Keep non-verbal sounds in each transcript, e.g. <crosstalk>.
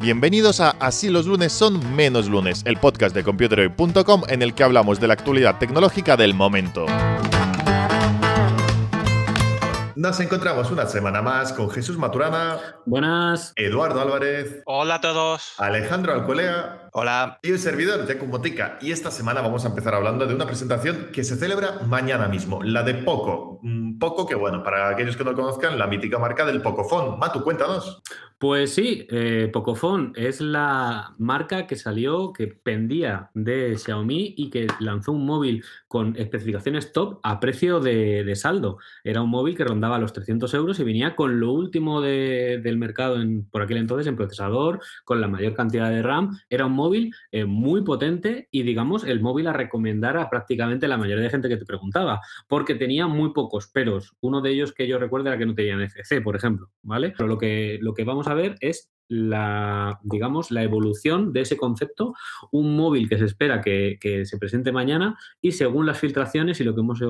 Bienvenidos a Así los lunes son menos lunes, el podcast de computerhoy.com en el que hablamos de la actualidad tecnológica del momento. Nos encontramos una semana más con Jesús Maturana. Buenas. Eduardo Álvarez. Hola a todos. Alejandro Alcolea. Hola. Y el servidor de Motica. Y esta semana vamos a empezar hablando de una presentación que se celebra mañana mismo, la de Poco. Poco que, bueno, para aquellos que no conozcan, la mítica marca del Pocophone. Matu, cuéntanos. Pues sí, eh, Pocophone es la marca que salió, que pendía de Xiaomi y que lanzó un móvil con especificaciones top a precio de, saldo. Era un móvil que rondaba los 300 euros y venía con lo último del mercado en, por aquel entonces en procesador, con la mayor cantidad de RAM. Era un móvil eh, muy potente y, digamos, el móvil a recomendar a prácticamente la mayoría de gente que te preguntaba, porque tenía muy pocos peros. Uno de ellos que yo recuerdo era que no tenía NFC, por ejemplo, ¿vale? Pero lo que, lo que vamos a ver es la, digamos, la evolución de ese concepto, un móvil que se espera que, se presente mañana y según las filtraciones y lo que hemos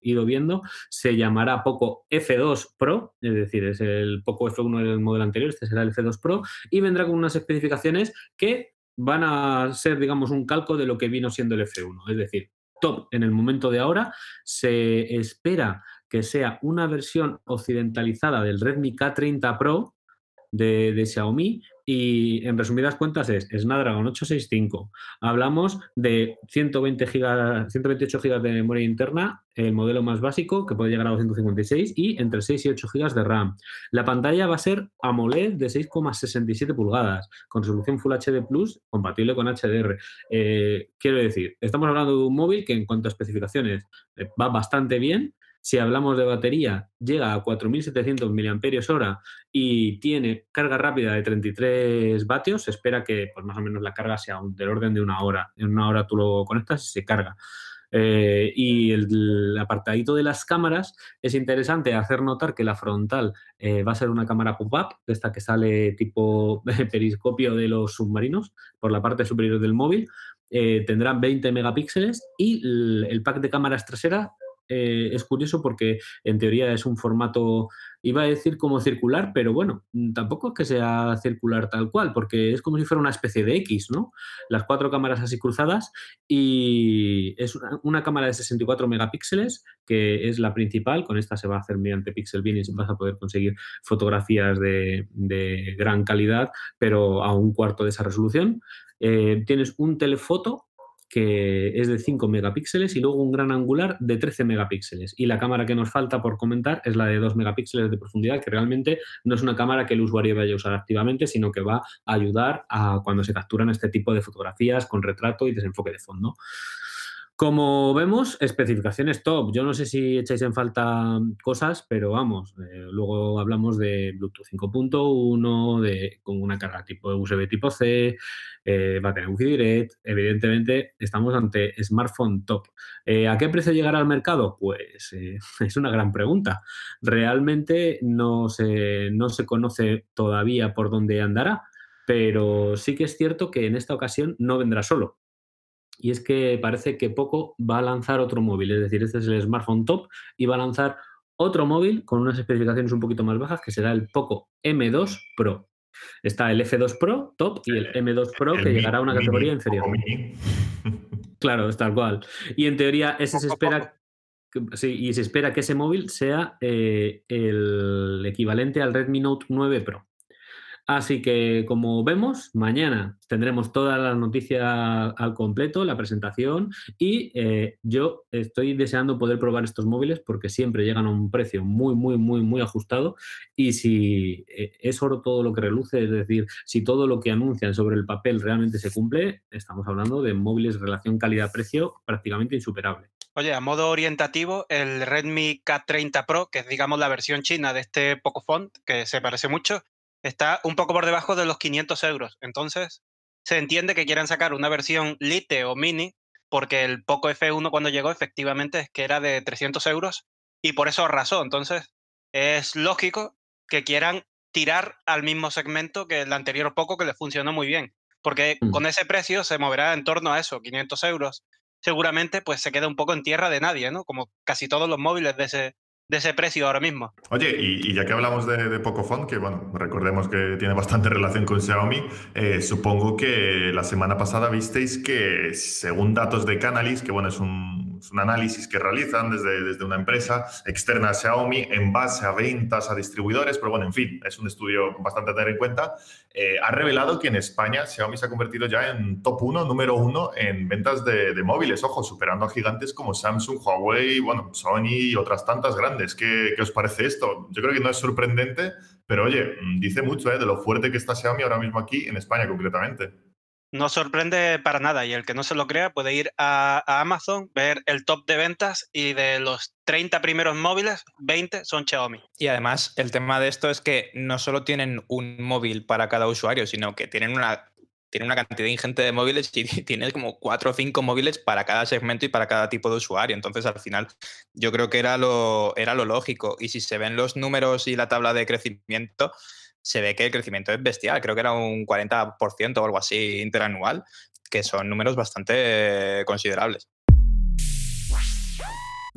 ido viendo, se llamará Poco F2 Pro, es decir, es el Poco F1 del modelo anterior, este será el F2 Pro y vendrá con unas especificaciones que van a ser, digamos, un calco de lo que vino siendo el F1, es decir, top en el momento de ahora, se espera que sea una versión occidentalizada del Redmi K30 Pro, de, Xiaomi y en resumidas cuentas es Snapdragon 865. Hablamos de 120 gigas, 128 GB de memoria interna, el modelo más básico que puede llegar a 256 y entre 6 y 8 GB de RAM. La pantalla va a ser AMOLED de 6,67 pulgadas con resolución Full HD Plus compatible con HDR. Eh, quiero decir, estamos hablando de un móvil que en cuanto a especificaciones eh, va bastante bien si hablamos de batería, llega a 4.700 mAh y tiene carga rápida de 33 vatios. Se espera que pues, más o menos la carga sea del orden de una hora. En una hora tú lo conectas y se carga. Eh, y el, apartadito de las cámaras es interesante hacer notar que la frontal eh, va a ser una cámara pop-up, esta que sale tipo <laughs> periscopio de los submarinos por la parte superior del móvil. Eh, tendrá 20 megapíxeles y el, pack de cámaras trasera eh, es curioso porque en teoría es un formato, iba a decir como circular, pero bueno, mm, tampoco es que sea circular tal cual, porque es como si fuera una especie de X, ¿no? Las cuatro cámaras así cruzadas y es una, cámara de 64 megapíxeles, que es la principal, con esta se va a hacer mediante Pixel Bin y vas a poder conseguir fotografías de, gran calidad, pero a un cuarto de esa resolución. Eh, tienes un telefoto que es de 5 megapíxeles y luego un gran angular de 13 megapíxeles. Y la cámara que nos falta por comentar es la de 2 megapíxeles de profundidad, que realmente no es una cámara que el usuario vaya a usar activamente, sino que va a ayudar a cuando se capturan este tipo de fotografías con retrato y desenfoque de fondo. Como vemos, especificaciones top. Yo no sé si echáis en falta cosas, pero vamos, eh, luego hablamos de Bluetooth 5.1, de con una carga tipo USB tipo C, eh, va a tener Wi-Fi Direct. Evidentemente, estamos ante smartphone top. Eh, ¿A qué precio llegará al mercado? Pues <laughs> es una gran pregunta. Realmente no se, no se conoce todavía por dónde andará, pero sí que es cierto que en esta ocasión no vendrá solo y es que parece que Poco va a lanzar otro móvil, es decir, este es el smartphone top y va a lanzar otro móvil con unas especificaciones un poquito más bajas que será el Poco M2 Pro. Está el F2 Pro top y el M2 Pro que llegará a una categoría inferior. <laughs> Claro, es tal cual. Y en teoría ese se espera Sí, y se espera que ese móvil sea eh, el equivalente al Redmi Note 9 Pro. Así que, como vemos, mañana tendremos toda la noticia al completo, la presentación, y eh, yo estoy deseando poder probar estos móviles porque siempre llegan a un precio muy, muy, muy, muy ajustado. Y si eh, es oro todo lo que reluce, es decir, si todo lo que anuncian sobre el papel realmente se cumple, estamos hablando de móviles relación calidad-precio prácticamente insuperable. Oye, a modo orientativo, el Redmi K30 Pro, que es digamos la versión china de este Pocophone, que se parece mucho, está un poco por debajo de los 500 euros. Entonces, se entiende que quieran sacar una versión Lite o Mini, porque el Poco F1 cuando llegó efectivamente es que era de 300 euros y por eso arrasó. Entonces, es lógico que quieran tirar al mismo segmento que el anterior Poco que le funcionó muy bien, porque Mm. con ese precio se moverá en torno a eso, 500 euros. Seguramente pues se queda un poco en tierra de nadie, ¿no? Como casi todos los móviles de ese, de ese precio ahora mismo. Oye, y, y ya que hablamos de, de Pocophone, que bueno, recordemos que tiene bastante <laughs> relación con Xiaomi, eh, supongo que la semana pasada visteis que según datos de Canalys, que bueno, es un, es un análisis que realizan desde, desde una empresa externa a Xiaomi en base a ventas a distribuidores, pero bueno, en fin, es un estudio bastante a tener en cuenta, eh, ha revelado que en España Xiaomi se ha convertido ya en top 1, número 1 en ventas de, de móviles, ojo, superando a gigantes como Samsung, Huawei, bueno, Sony y otras tantas grandes. ¿Qué, qué os parece esto? Yo creo que no es sorprendente, pero oye, mm, dice mucho ¿eh? de lo fuerte que está Xiaomi ahora mismo aquí, en España concretamente. No sorprende para nada y el que no se lo crea puede ir a, a Amazon, ver el top de ventas y de los 30 primeros móviles, 20 son Xiaomi. Y además, el tema de esto es que no solo tienen un móvil para cada usuario, sino que tienen una, tienen una cantidad ingente de móviles y <laughs> tienes como cuatro o cinco móviles para cada segmento y para cada tipo de usuario. Entonces, al final, yo creo que era lo, era lo lógico. Y si se ven los números y la tabla de crecimiento, se ve que el crecimiento es bestial. Creo que era un 40% o algo así interanual, que son números bastante considerables.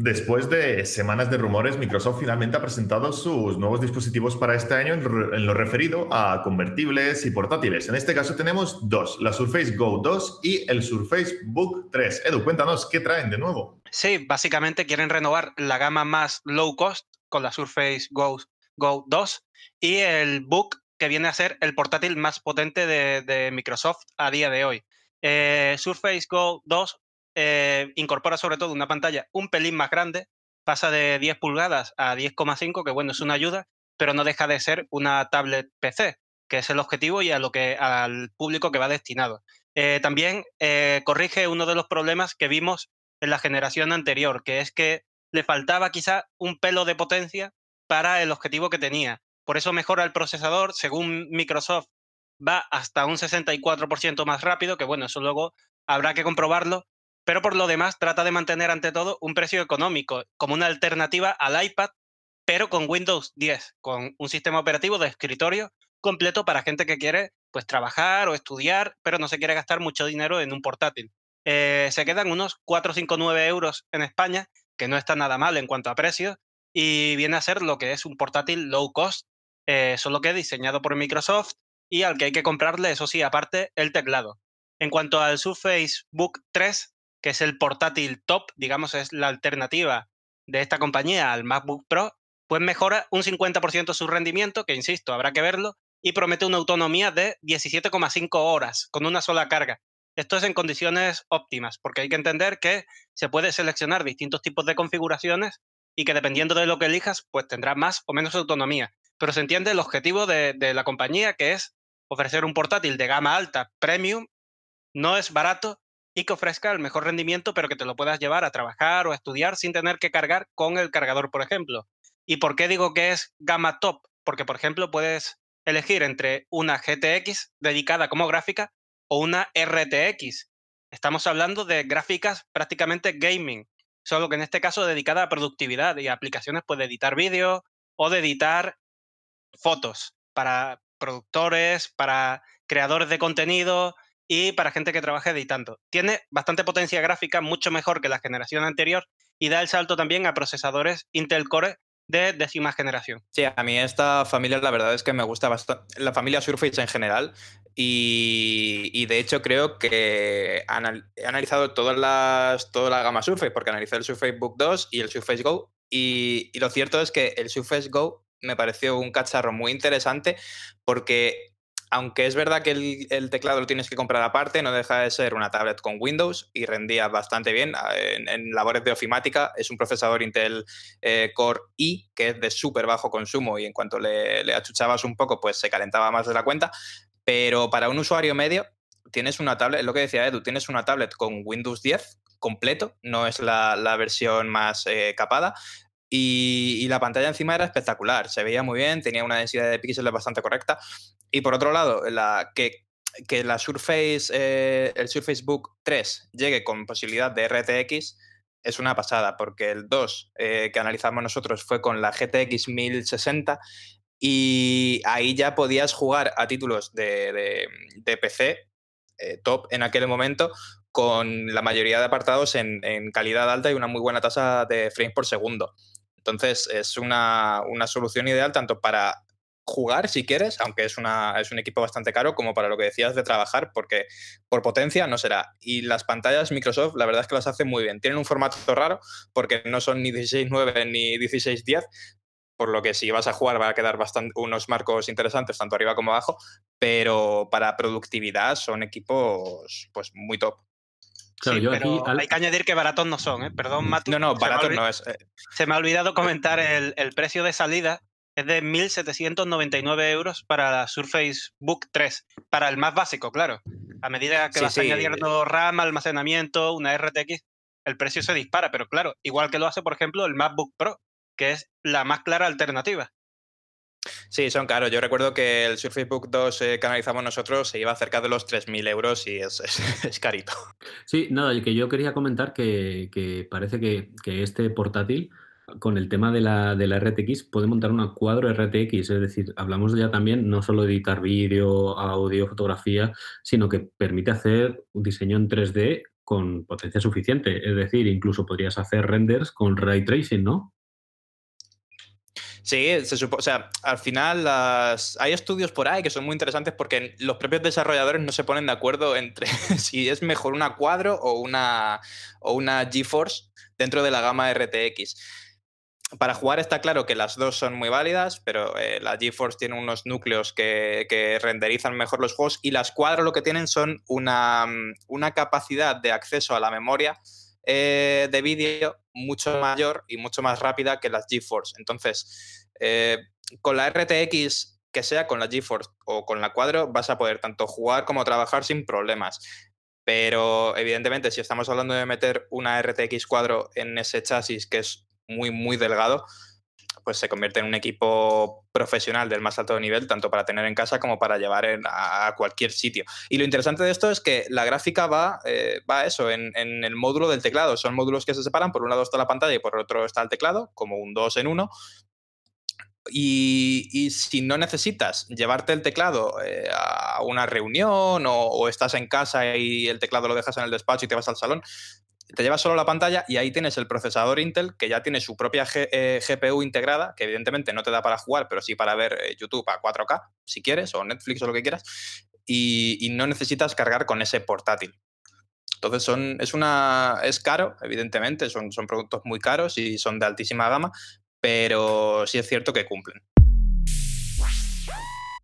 Después de semanas de rumores, Microsoft finalmente ha presentado sus nuevos dispositivos para este año en, lo referido a convertibles y portátiles. En este caso tenemos dos, la Surface Go 2 y el Surface Book 3. Edu, cuéntanos, ¿qué traen de nuevo? Sí, básicamente quieren renovar la gama más low cost con la Surface Go, Go 2 y el Book que viene a ser el portátil más potente de, de Microsoft a día de hoy. Eh, Surface Go 2 eh, incorpora sobre todo una pantalla un pelín más grande, pasa de 10 pulgadas a 10,5, que bueno, es una ayuda, pero no deja de ser una tablet PC, que es el objetivo y a lo que, al público que va destinado. Eh, también eh, corrige uno de los problemas que vimos en la generación anterior, que es que le faltaba quizá un pelo de potencia para el objetivo que tenía. Por eso mejora el procesador, según Microsoft, va hasta un 64% más rápido, que bueno, eso luego habrá que comprobarlo, pero por lo demás trata de mantener ante todo un precio económico, como una alternativa al iPad, pero con Windows 10, con un sistema operativo de escritorio completo para gente que quiere pues trabajar o estudiar, pero no se quiere gastar mucho dinero en un portátil. Eh, se quedan unos 4,59 euros en España, que no está nada mal en cuanto a precios, y viene a ser lo que es un portátil low cost, eh, solo que diseñado por Microsoft y al que hay que comprarle, eso sí, aparte, el teclado. En cuanto al Surface Book 3, que es el portátil top, digamos, es la alternativa de esta compañía al MacBook Pro, pues mejora un 50% su rendimiento, que insisto, habrá que verlo, y promete una autonomía de 17,5 horas con una sola carga. Esto es en condiciones óptimas, porque hay que entender que se puede seleccionar distintos tipos de configuraciones y que dependiendo de lo que elijas, pues tendrá más o menos autonomía. Pero se entiende el objetivo de, de la compañía, que es ofrecer un portátil de gama alta, premium, no es barato y que ofrezca el mejor rendimiento, pero que te lo puedas llevar a trabajar o a estudiar sin tener que cargar con el cargador, por ejemplo. ¿Y por qué digo que es gama top? Porque, por ejemplo, puedes elegir entre una GTX dedicada como gráfica o una RTX. Estamos hablando de gráficas prácticamente gaming, solo que en este caso dedicada a productividad y a aplicaciones pues, de editar vídeo o de editar fotos para productores, para creadores de contenido y para gente que trabaja editando. Tiene bastante potencia gráfica, mucho mejor que la generación anterior y da el salto también a procesadores Intel Core de décima generación. Sí, a mí esta familia la verdad es que me gusta bastante, la familia Surface en general, y, y de hecho creo que he analizado todas las, toda la gama Surface, porque analicé el Surface Book 2 y el Surface Go, y, y lo cierto es que el Surface Go me pareció un cacharro muy interesante porque aunque es verdad que el, teclado lo tienes que comprar aparte, no deja de ser una tablet con Windows y rendía bastante bien. En, en labores de ofimática es un procesador Intel eh, Core i, que es de súper bajo consumo y en cuanto le, achuchabas un poco, pues se calentaba más de la cuenta. Pero para un usuario medio, tienes una tablet, es lo que decía Edu, tienes una tablet con Windows 10 completo, no es la, versión más eh, capada, y, la pantalla encima era espectacular, se veía muy bien, tenía una densidad de píxeles bastante correcta. Y por otro lado, la, que, que la Surface, eh, el Surface Book 3 llegue con posibilidad de RTX es una pasada, porque el 2 eh, que analizamos nosotros fue con la GTX 1060 y ahí ya podías jugar a títulos de, PC eh, top en aquel momento con la mayoría de apartados en, en, calidad alta y una muy buena tasa de frames por segundo. Entonces es una, solución ideal tanto para jugar si quieres, aunque es, una, es un equipo bastante caro, como para lo que decías de trabajar, porque por potencia no será. Y las pantallas Microsoft, la verdad es que las hace muy bien. Tienen un formato raro, porque no son ni 16.9 ni 16.10, por lo que si vas a jugar va a quedar bastante, unos marcos interesantes, tanto arriba como abajo, pero para productividad son equipos pues muy top pero hay que añadir que baratos no son, ¿eh? Perdón, Mati. No, no, baratos no es. Eh. Se me ha olvidado comentar el, precio de salida. Es de 1.799 euros para la Surface Book 3. Para el más básico, claro. A medida que vas añadiendo RAM, almacenamiento, una RTX, el precio se dispara. Pero claro, igual que lo hace, por ejemplo, el MacBook Pro, que es la más clara alternativa. Sí, son caros. Yo recuerdo que el Surface Book 2 eh, que analizamos nosotros se iba cerca de los 3.000 euros y <laughs> es, es, carito. Sí, nada, que yo quería comentar que, parece que, este portátil, con el tema de la, RTX, puede montar una cuadro RTX. Es decir, hablamos ya también no solo de editar vídeo, audio, fotografía, sino que permite hacer un diseño en 3D con potencia suficiente. Es decir, incluso podrías hacer renders con ray tracing, ¿no? Sí, se supo, o sea, al final hay estudios por ahí que son muy interesantes porque los propios desarrolladores no se ponen de acuerdo entre <laughs> si es mejor una cuadro o una, o una GeForce dentro de la gama RTX. Para jugar está claro que las dos son muy válidas, pero eh, la GeForce tiene unos núcleos que, renderizan mejor los juegos y las cuadros lo que tienen son una, una capacidad de acceso a la memoria eh, de vídeo mucho mayor y mucho más rápida que las GeForce. Entonces, eh, con la RTX, que sea con la GeForce o con la Cuadro, vas a poder tanto jugar como trabajar sin problemas. Pero evidentemente, si estamos hablando de meter una RTX Cuadro en ese chasis que es muy, muy delgado, pues se convierte en un equipo profesional del más alto nivel, tanto para tener en casa como para llevar a cualquier sitio. Y lo interesante de esto es que la gráfica va, eh, va eso, en, el módulo del teclado. Son módulos que se separan, por un lado está la pantalla y por otro está el teclado, como un 2 en 1. Y, si no necesitas llevarte el teclado eh, a una reunión o, estás en casa y el teclado lo dejas en el despacho y te vas al salón, te llevas solo la pantalla y ahí tienes el procesador Intel que ya tiene su propia GPU eh, integrada, que evidentemente no te da para jugar, pero sí para ver eh, YouTube a 4K, si quieres, o Netflix o lo que quieras, y, no necesitas cargar con ese portátil. Entonces son, es, una, es caro, evidentemente, son, son productos muy caros y son de altísima gama, pero sí es cierto que cumplen.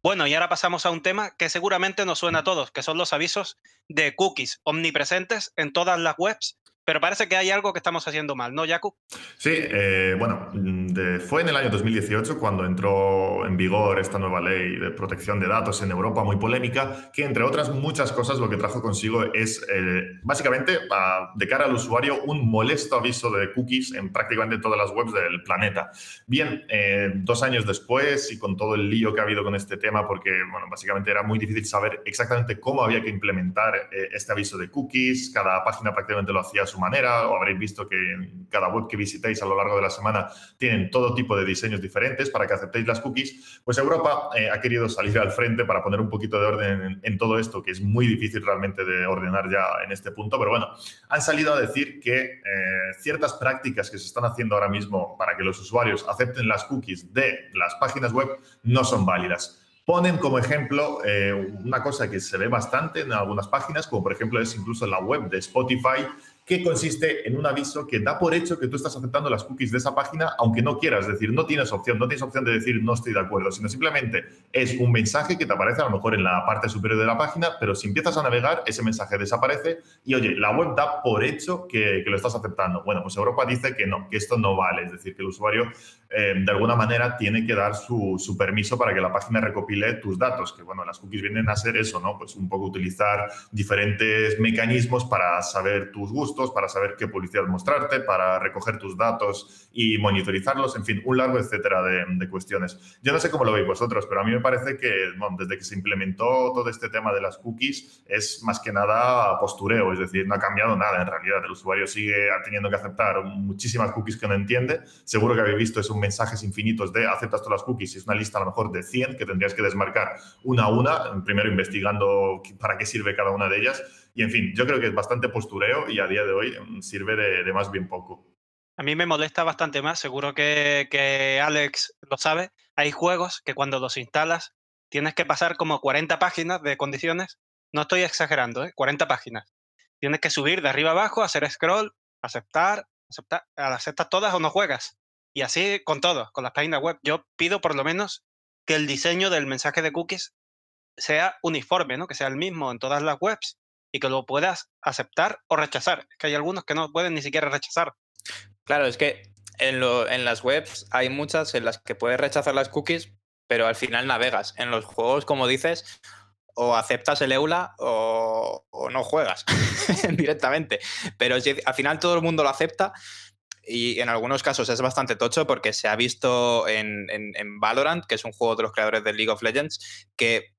Bueno, y ahora pasamos a un tema que seguramente nos suena a todos, que son los avisos de cookies omnipresentes en todas las webs pero parece que hay algo que estamos haciendo mal, ¿no, Yaku? Sí, eh, bueno, mm, fue en el año 2018 cuando entró en vigor esta nueva ley de protección de datos en Europa, muy polémica, que entre otras muchas cosas lo que trajo consigo es eh, básicamente de cara al usuario un molesto aviso de cookies en prácticamente todas las webs del planeta. Bien, eh, dos años después y con todo el lío que ha habido con este tema, porque bueno, básicamente era muy difícil saber exactamente cómo había que implementar este aviso de cookies, cada página prácticamente lo hacía a su manera, o habréis visto que en cada web que visitéis a lo largo de la semana tienen todo tipo de diseños diferentes para que aceptéis las cookies, pues Europa eh, ha querido salir al frente para poner un poquito de orden en, todo esto, que es muy difícil realmente de ordenar ya en este punto, pero bueno, han salido a decir que eh, ciertas prácticas que se están haciendo ahora mismo para que los usuarios acepten las cookies de las páginas web no son válidas. Ponen como ejemplo eh, una cosa que se ve bastante en algunas páginas, como por ejemplo es incluso en la web de Spotify, que consiste en un aviso que da por hecho que tú estás aceptando las cookies de esa página, aunque no quieras. Es decir, no tienes opción, no tienes opción de decir no estoy de acuerdo, sino simplemente es un mensaje que te aparece a lo mejor en la parte superior de la página, pero si empiezas a navegar, ese mensaje desaparece y oye, la web da por hecho que, lo estás aceptando. Bueno, pues Europa dice que no, que esto no vale. Es decir, que el usuario eh, de alguna manera tiene que dar su, su, permiso para que la página recopile tus datos, que bueno, las cookies vienen a ser eso, ¿no? Pues un poco utilizar diferentes mecanismos para saber tus gustos para saber qué publicidad mostrarte, para recoger tus datos y monitorizarlos, en fin, un largo etcétera de, cuestiones. Yo no sé cómo lo veis vosotros, pero a mí me parece que desde que se implementó todo este tema de las cookies es más que nada postureo, es decir, no ha cambiado nada en realidad. El usuario sigue teniendo que aceptar muchísimas cookies que no entiende. Seguro que habéis visto mensajes infinitos de aceptas todas las cookies es una lista a lo mejor de 100 que tendrías que desmarcar una a una, primero investigando para qué sirve cada una de ellas. Y en fin, yo creo que es bastante postureo y a día de hoy mm, sirve de, más bien poco. A mí me molesta bastante más, seguro que, que, Alex lo sabe. Hay juegos que cuando los instalas tienes que pasar como 40 páginas de condiciones. No estoy exagerando, ¿eh? 40 páginas. Tienes que subir de arriba abajo, hacer scroll, aceptar, aceptar, aceptas todas o no juegas. Y así con todo, con las páginas web. Yo pido por lo menos que el diseño del mensaje de cookies sea uniforme, ¿no? Que sea el mismo en todas las webs y que lo puedas aceptar o rechazar. Es que hay algunos que no pueden ni siquiera rechazar. Claro, es que en, las webs hay muchas en las que puedes rechazar las cookies, pero al final navegas. En los juegos, como dices, o aceptas el EULA o, no juegas <laughs> directamente. Pero si al final todo el mundo lo acepta y en algunos casos es bastante tocho porque se ha visto en, en, Valorant, que es un juego de los creadores de League of Legends, que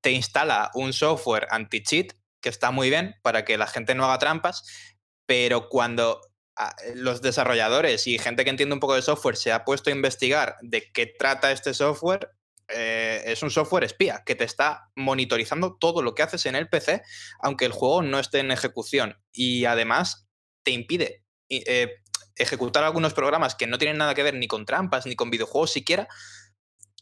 te instala un software anti-cheat que está muy bien para que la gente no haga trampas, pero cuando ah, los desarrolladores y gente que entiende un poco de software se ha puesto a investigar de qué trata este software, eh, es un software espía que te está monitorizando todo lo que haces en el PC, aunque el juego no esté en ejecución. Y además te impide eh, ejecutar algunos programas que no tienen nada que ver ni con trampas ni con videojuegos siquiera,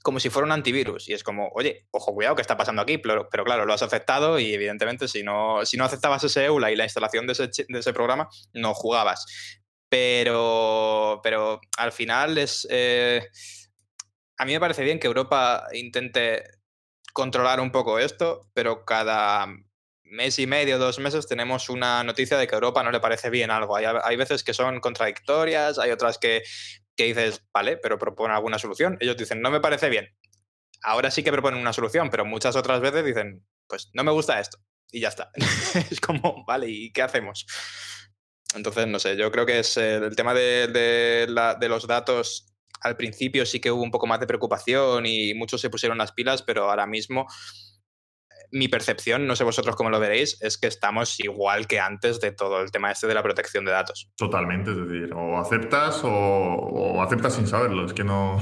como si fuera un antivirus. Y es como, oye, ojo, cuidado, ¿qué está pasando aquí? Pero, claro, lo has aceptado y evidentemente si no, si no aceptabas ese EULA y la instalación de ese, de ese programa, no jugabas. Pero, pero al final es... Eh, a mí me parece bien que Europa intente controlar un poco esto, pero cada mes y medio, dos meses, tenemos una noticia de que a Europa no le parece bien algo. Hay, veces que son contradictorias, hay otras que, que dices, vale, pero propone alguna solución. Ellos dicen, no me parece bien. Ahora sí que proponen una solución, pero muchas otras veces dicen, pues no me gusta esto. Y ya está. <laughs> es como, vale, ¿y qué hacemos? Entonces, no sé, yo creo que es el tema de, de los datos al principio sí que hubo un poco más de preocupación y muchos se pusieron las pilas, pero ahora mismo mi percepción, no sé vosotros cómo lo veréis, es que estamos igual que antes de todo el tema este de la protección de datos. Totalmente, es decir, o aceptas o, aceptas sin saberlo, es que <laughs> no,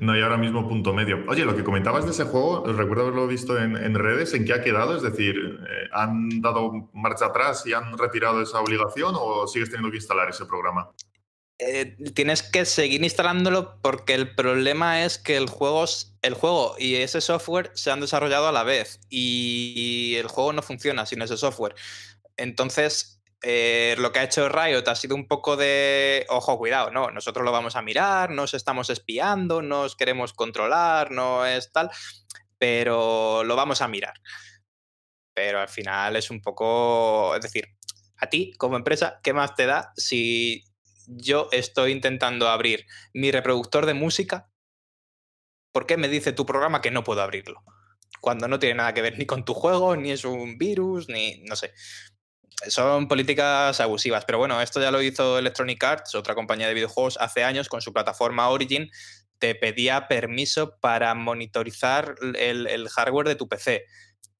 no, hay ahora mismo punto medio. Oye, lo que comentabas de ese juego, recuerdo haberlo visto en, redes, ¿en qué ha quedado? Es decir, eh, ¿han dado marcha atrás y han retirado esa obligación o sigues teniendo que instalar ese programa? Eh, tienes que seguir instalándolo porque el problema es que el juego, el juego y ese software se han desarrollado a la vez y el juego no funciona sin ese software. Entonces, eh, lo que ha hecho Riot ha sido un poco de, ojo, cuidado, no, nosotros lo vamos a mirar, nos estamos espiando, nos queremos controlar, no es tal, pero lo vamos a mirar. Pero al final es un poco, es decir, a ti como empresa, ¿qué más te da si yo estoy intentando abrir mi reproductor de música, ¿por qué me dice tu programa que no puedo abrirlo? Cuando no tiene nada que ver ni con tu juego, ni es un virus, ni no sé. Son políticas abusivas, pero bueno, esto ya lo hizo Electronic Arts, otra compañía de videojuegos, hace años con su plataforma Origin, te pedía permiso para monitorizar el, el hardware de tu PC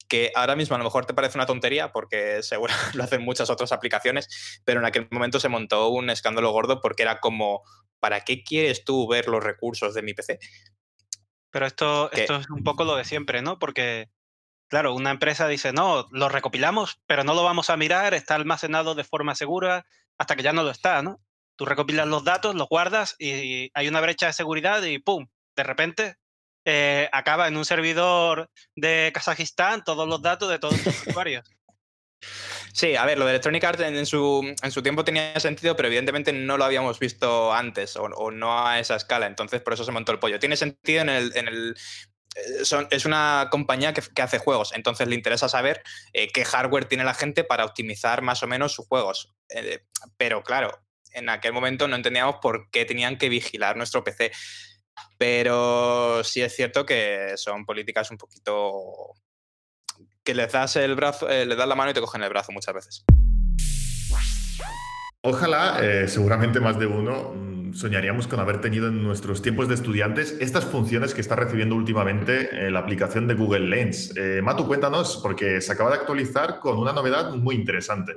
que ahora mismo a lo mejor te parece una tontería porque seguro <laughs> lo hacen muchas otras aplicaciones, pero en aquel momento se montó un escándalo gordo porque era como, ¿para qué quieres tú ver los recursos de mi PC? Pero esto, esto es un poco lo de siempre, ¿no? Porque, claro, una empresa dice, no, lo recopilamos, pero no lo vamos a mirar, está almacenado de forma segura hasta que ya no lo está, ¿no? Tú recopilas los datos, los guardas y hay una brecha de seguridad y ¡pum! De repente eh, acaba en un servidor de Kazajistán todos los datos de todos los usuarios. Sí, a ver, lo de Electronic Arts en su, en su tiempo tenía sentido, pero evidentemente no lo habíamos visto antes o, no a esa escala, entonces por eso se montó el pollo. Tiene sentido en el... En el eh, es una compañía que, hace juegos, entonces le interesa saber eh, qué hardware tiene la gente para optimizar más o menos sus juegos. pero claro, en aquel momento no entendíamos por qué tenían que vigilar nuestro PC. Pero sí es cierto que son políticas un poquito que les das el brazo, eh, le das la mano y te cogen el brazo muchas veces. Ojalá, eh, seguramente más de uno, mm, soñaríamos con haber tenido en nuestros tiempos de estudiantes estas funciones que está recibiendo últimamente eh, la aplicación de Google Lens. Matu, cuéntanos, porque se acaba de actualizar con una novedad muy interesante.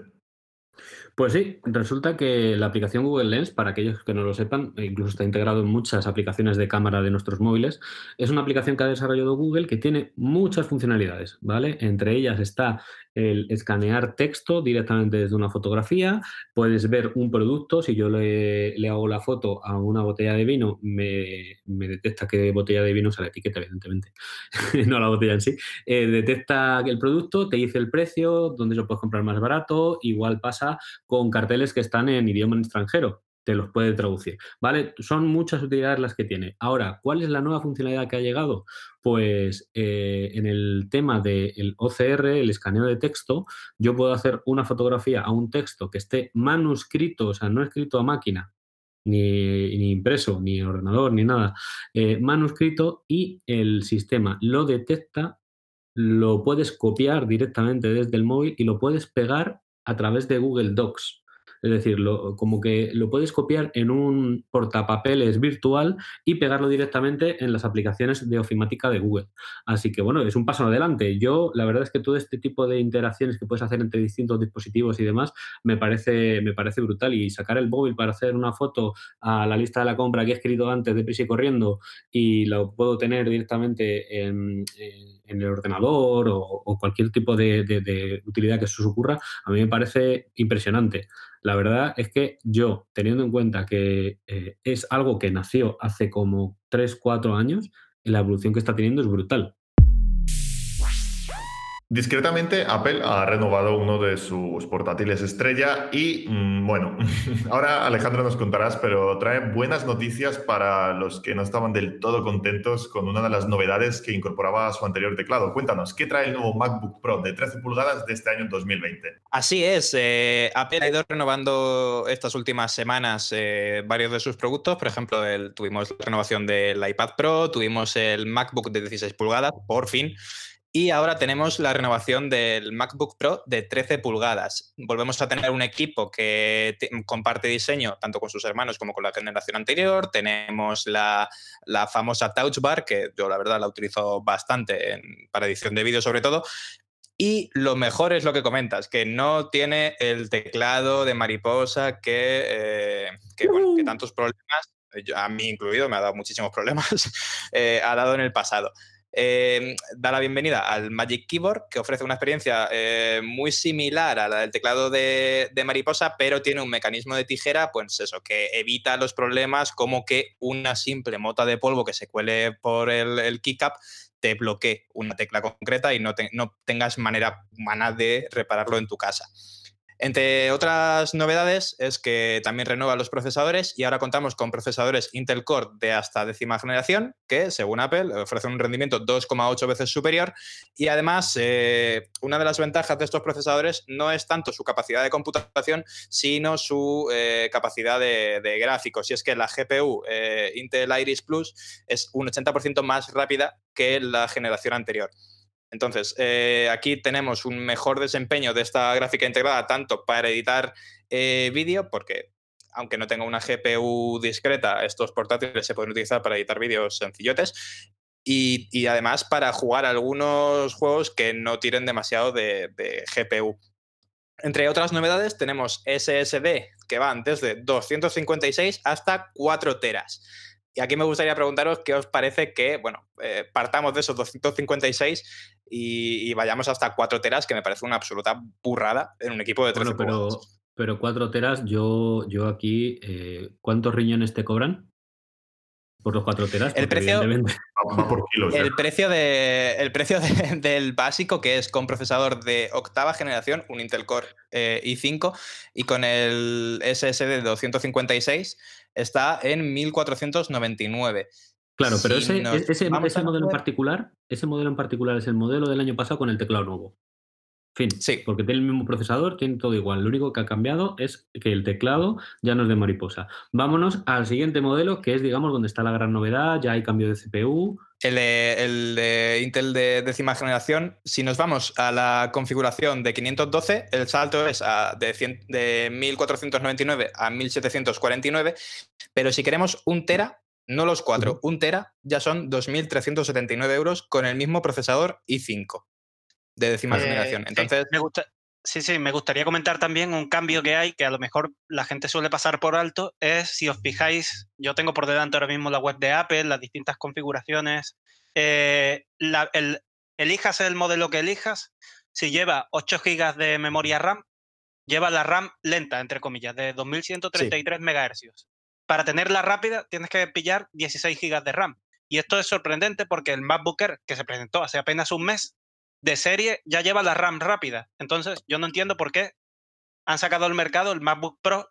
Pues sí, resulta que la aplicación Google Lens, para aquellos que no lo sepan, e incluso está integrado en muchas aplicaciones de cámara de nuestros móviles, es una aplicación que ha desarrollado Google que tiene muchas funcionalidades, ¿vale? Entre ellas está el escanear texto directamente desde una fotografía, puedes ver un producto, si yo le, hago la foto a una botella de vino, me, detecta qué botella de vino es la etiqueta, evidentemente, <laughs> no la botella en sí, eh, detecta el producto, te dice el precio, dónde lo puedes comprar más barato, igual pasa con carteles que están en idioma extranjero te los puede traducir. ¿Vale? Son muchas utilidades las que tiene. Ahora, ¿cuál es la nueva funcionalidad que ha llegado? Pues eh, en el tema del OCR, el escaneo de texto, yo puedo hacer una fotografía a un texto que esté manuscrito, o sea, no escrito a máquina, ni, impreso, ni ordenador, ni nada, eh, manuscrito y el sistema lo detecta, lo puedes copiar directamente desde el móvil y lo puedes pegar a través de Google Docs. Es decir, como que lo puedes copiar en un portapapeles virtual y pegarlo directamente en las aplicaciones de ofimática de Google. Así que bueno, es un paso adelante. Yo, la verdad es que todo este tipo de interacciones que puedes hacer entre distintos dispositivos y demás me parece, me parece brutal. Y sacar el móvil para hacer una foto a la lista de la compra que he escrito antes de prisa y corriendo y lo puedo tener directamente en, el ordenador o, cualquier tipo de, de utilidad que se os ocurra, a mí me parece impresionante. La verdad es que yo, teniendo en cuenta que eh, es algo que nació hace como 3, 4 años, la evolución que está teniendo es brutal. Discretamente, Apple ha renovado uno de sus portátiles estrella y, mm, bueno, <laughs> ahora Alejandro nos contarás, pero trae buenas noticias para los que no estaban del todo contentos con una de las novedades que incorporaba su anterior teclado. Cuéntanos, ¿qué trae el nuevo MacBook Pro de 13 pulgadas de este año 2020? Así es, eh, Apple ha ido renovando estas últimas semanas eh, varios de sus productos. Por ejemplo, tuvimos la renovación del iPad Pro, tuvimos el MacBook de 16 pulgadas, por fin. Y ahora tenemos la renovación del MacBook Pro de 13 pulgadas. Volvemos a tener un equipo que comparte diseño tanto con sus hermanos como con la generación anterior. Tenemos la, famosa Touch Bar, que yo la verdad la utilizo bastante para edición de vídeo sobre todo. Y lo mejor es lo que comentas, que no tiene el teclado de mariposa que, eh, que, tantos problemas, a mí incluido, me ha dado muchísimos problemas, <laughs> eh, ha dado en el pasado. Em, da la bienvenida al Magic Keyboard, que ofrece una experiencia eh, muy similar a la del teclado de, mariposa, pero tiene un mecanismo de tijera, pues eso, que evita los problemas como que una simple mota de polvo que se cuele por el, el keycap te bloquee una tecla concreta y no, no tengas manera humana de repararlo en tu casa. Entre otras novedades es que también renueva los procesadores y ahora contamos con procesadores Intel Core de hasta décima generación, que según Apple ofrecen un rendimiento 2,8 veces superior y además eh, una de las ventajas de estos procesadores no es tanto su capacidad de computación, sino su eh, capacidad de, gráficos. Y es que la GPU eh, Intel Iris Plus es un 80% más rápida que la generación anterior. Entonces, eh, aquí tenemos un mejor desempeño de esta gráfica integrada, tanto para editar eh, vídeo, porque aunque no tenga una GPU discreta, estos portátiles se pueden utilizar para editar vídeos sencillotes. Y, además para jugar algunos juegos que no tiren demasiado de, GPU. Entre otras novedades, tenemos SSD que van desde 256 hasta 4 teras. Y aquí me gustaría preguntaros qué os parece que, bueno, eh, partamos de esos 256 y, vayamos hasta 4 teras, que me parece una absoluta burrada en un equipo de 13 pero, pero 4 teras, yo, yo aquí, eh, ¿cuántos riñones te cobran? Por los 4 teras. El precio, <laughs> el precio, de, el precio <laughs> del básico, que es con procesador de octava generación, un Intel Core eh, i5, y con el SSD de 256 está en 1499. Claro, pero ese, ese, modelo en particular, ese modelo en particular es el modelo del año pasado con el teclado nuevo. Fin. Sí. Porque tiene el mismo procesador, tiene todo igual. Lo único que ha cambiado es que el teclado ya no es de mariposa. Vámonos al siguiente modelo, que es, digamos, donde está la gran novedad. Ya hay cambio de CPU. El de, el de Intel de décima generación, si nos vamos a la configuración de 512, el salto es a- de, 100 de 1499 a 1749, pero si queremos un tera, no los cuatro, un tera ya son 2.379 euros con el mismo procesador i5 de décima Eh, generación. sí, Entonces, me gusta, sí, sí, me gustaría comentar también un cambio que hay que a lo mejor la gente suele pasar por alto. Es si os fijáis, yo tengo por delante ahora mismo la web de Apple, las distintas configuraciones. eh, la- el, elijas el modelo que elijas. Si lleva 8 GB de memoria RAM, lleva la RAM lenta, entre comillas, de 2133 MHz. Para tenerla rápida, tienes que pillar 16 GB de RAM. Y esto es sorprendente porque el MacBook Air, que se presentó hace apenas un mes, de serie ya lleva la RAM rápida. Entonces, yo no entiendo por qué han sacado al mercado el MacBook Pro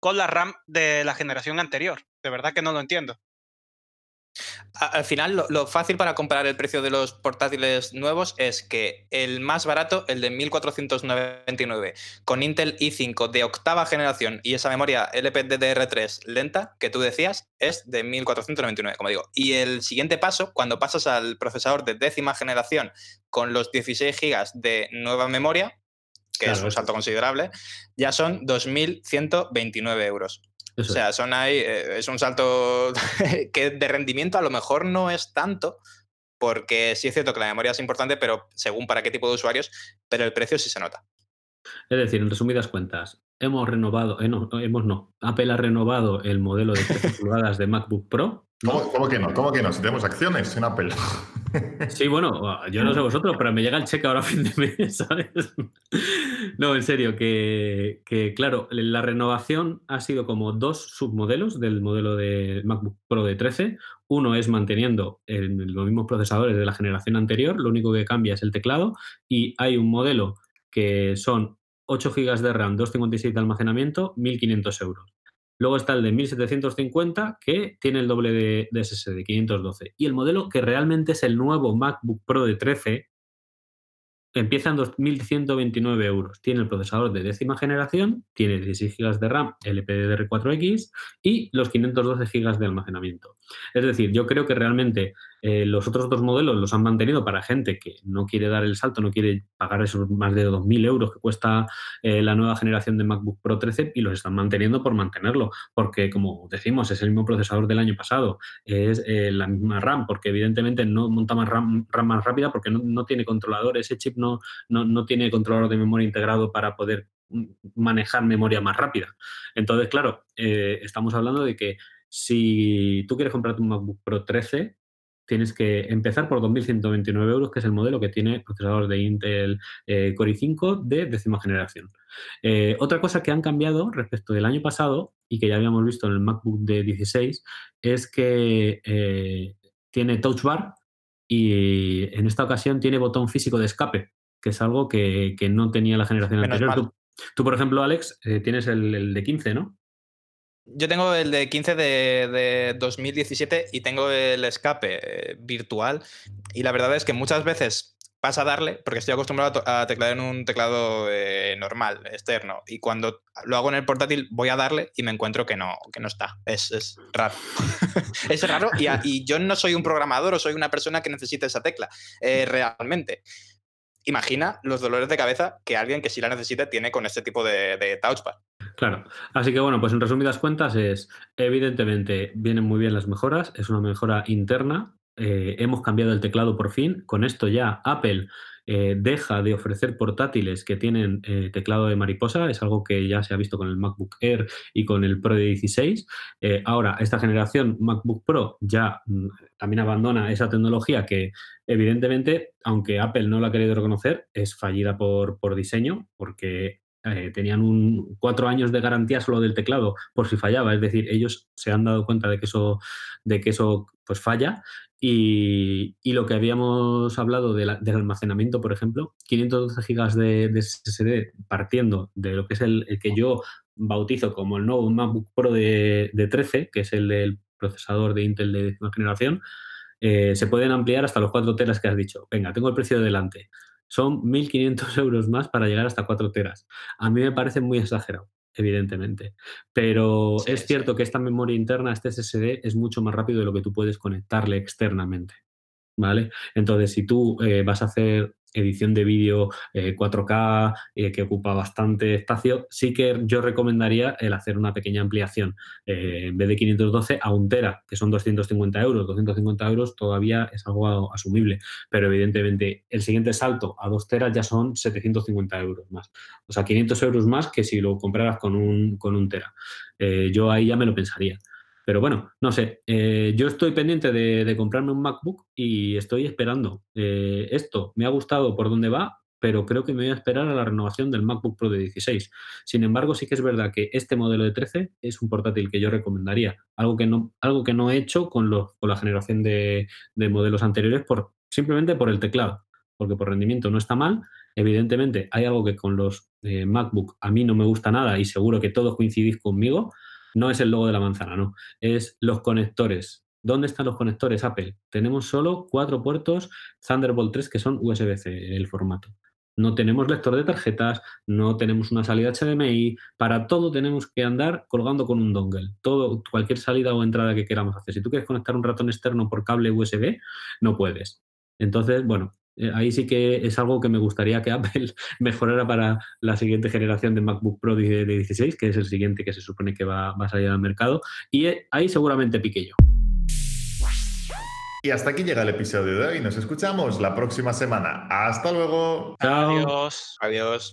con la RAM de la generación anterior. De verdad que no lo entiendo. Al final, lo, lo fácil para comparar el precio de los portátiles nuevos es que el más barato, el de 1499, con Intel i5 de octava generación y esa memoria LPDDR3 lenta que tú decías, es de 1499, como digo. Y el siguiente paso, cuando pasas al procesador de décima generación con los 16 GB de nueva memoria, que es un salto considerable, ya son 2.129 euros. Eso O sea, son ahí, eh, es un salto <laughs> que de rendimiento a lo mejor no es tanto, porque sí es cierto que la memoria es importante, pero según para qué tipo de usuarios, pero el precio sí se nota. Es decir, en resumidas cuentas, hemos renovado, eh, no, hemos no, Apple ha renovado el modelo de 13 pulgadas de MacBook Pro. ¿Cómo, cómo que no? ¿Cómo que no? Si tenemos acciones en Apple. <laughs> Sí, bueno, yo no sé vosotros, pero me llega el cheque ahora a fin de mes, <laughs> ¿sabes? No, en serio, que, que, claro, la renovación ha sido como dos submodelos del modelo de MacBook Pro de 13. Uno es manteniendo el- los mismos procesadores de la generación anterior, lo único que cambia es el teclado, y hay un modelo que son 8 GB de RAM, 256 de almacenamiento, 1.500 euros. Luego está el de 1750, que tiene el doble de, de SSD, 512. Y el modelo que realmente es el nuevo MacBook Pro de 13, empieza en 2.129 euros. Tiene el procesador de décima generación, tiene 16 GB de RAM LPDDR4X y los 512 GB de almacenamiento. Es decir, yo creo que realmente eh, los otros dos modelos los han mantenido para gente que no quiere dar el salto, no quiere pagar esos más de 2.000 euros que cuesta eh, la nueva generación de MacBook Pro 13 y los están manteniendo por mantenerlo, porque como decimos, es el mismo procesador del año pasado, es eh, la misma RAM, porque evidentemente no monta más RAM, RAM más rápida porque no, no tiene controlador, ese chip no, no, no tiene controlador de memoria integrado para poder mm, manejar memoria más rápida. Entonces, claro, estamos hablando de que si tú quieres comprarte un MacBook Pro 13, tienes que empezar por 2.129 euros, que es el modelo que tiene procesador de Intel eh, Core i5 de décima generación. Eh, otra cosa que han cambiado respecto del año pasado y que ya habíamos visto en el MacBook de 16 es que eh, tiene Touch Bar y en esta ocasión tiene botón físico de escape, que es algo que, que no tenía la generación Menos anterior. tú, por ejemplo, Alex, eh, tienes el, el de 15, ¿no? Yo tengo el de 15 de, de 2017 y tengo el escape eh, virtual. Y la verdad es que muchas veces pasa a darle, porque estoy acostumbrado a, teclar en un teclado eh, normal, externo. Y cuando lo hago en el portátil, voy a darle y me encuentro que no, que no está. Es, es raro. <laughs> es raro. Y, yo no soy un programador o soy una persona que necesita esa tecla eh, realmente. Imagina los dolores de cabeza que alguien que sí la necesite tiene con este tipo de, de touchpad. Claro, así que bueno, pues en resumidas cuentas es, evidentemente vienen muy bien las mejoras, es una mejora interna, eh, hemos cambiado el teclado por fin, con esto ya Apple eh, deja de ofrecer portátiles que tienen eh, teclado de mariposa, es algo que ya se ha visto con el MacBook Air y con el Pro de 16. Eh, ahora, esta generación MacBook Pro ya mm, también abandona esa tecnología que evidentemente, aunque Apple no lo ha querido reconocer, es fallida por, por diseño, porque eh, tenían un, cuatro años de garantía solo del teclado por si fallaba. Es decir, ellos se han dado cuenta de que eso, de que eso pues falla. Y, lo que habíamos hablado de la, del almacenamiento, por ejemplo, 512 GB de, de, SSD partiendo de lo que es el, que yo bautizo como el nuevo MacBook Pro de, de 13, que es el del procesador de Intel de décima generación, eh, se pueden ampliar hasta los 4 teras que has dicho. Venga, tengo el precio delante. Son 1.500 <laughs> euros más para llegar hasta 4 teras. A mí me parece muy exagerado evidentemente. Pero Sí, es sí. cierto que esta memoria interna, este SSD, es mucho más rápido de lo que tú puedes conectarle externamente. ¿Vale? Entonces, si tú eh, vas a hacer edición de vídeo eh, 4K eh, que ocupa bastante espacio, sí que yo recomendaría el hacer una pequeña ampliación eh, en vez de 512 a un tera, que son 250 euros. 250 euros todavía es algo asumible, pero evidentemente el siguiente salto a 2 teras ya son 750 euros más. O sea, 500 euros más que si lo compraras con un, con un tera. Eh, yo ahí ya me lo pensaría. Pero bueno, no sé, eh, yo estoy pendiente de, comprarme un MacBook y estoy esperando. Eh, esto me ha gustado por dónde va, pero creo que me voy a esperar a la renovación del MacBook Pro de 16. Sin embargo, sí que es verdad que este modelo de 13 es un portátil que yo recomendaría, algo que no, algo que no he hecho con, los, con la generación de, de modelos anteriores por, simplemente por el teclado, porque por rendimiento no está mal. Evidentemente, hay algo que con los eh, MacBook a mí no me gusta nada y seguro que todos coincidís conmigo, no es el logo de la manzana, no. Es los conectores. ¿Dónde están los conectores Apple? Tenemos solo cuatro puertos Thunderbolt 3 que son USB-C el formato. No tenemos lector de tarjetas, no tenemos una salida HDMI, para todo tenemos que andar colgando con un dongle. Todo, cualquier salida o entrada que queramos hacer. Si tú quieres conectar un ratón externo por cable USB, no puedes. Entonces, bueno, ahí sí que es algo que me gustaría que <laughs> Apple mejorara para la siguiente generación de MacBook Pro de, de 16, que es el siguiente que se supone que va, va a salir al mercado. Y eh, ahí seguramente pique yo. Y hasta aquí llega el episodio de hoy. Nos escuchamos la próxima semana. Hasta luego. Chao. Adiós. Adiós.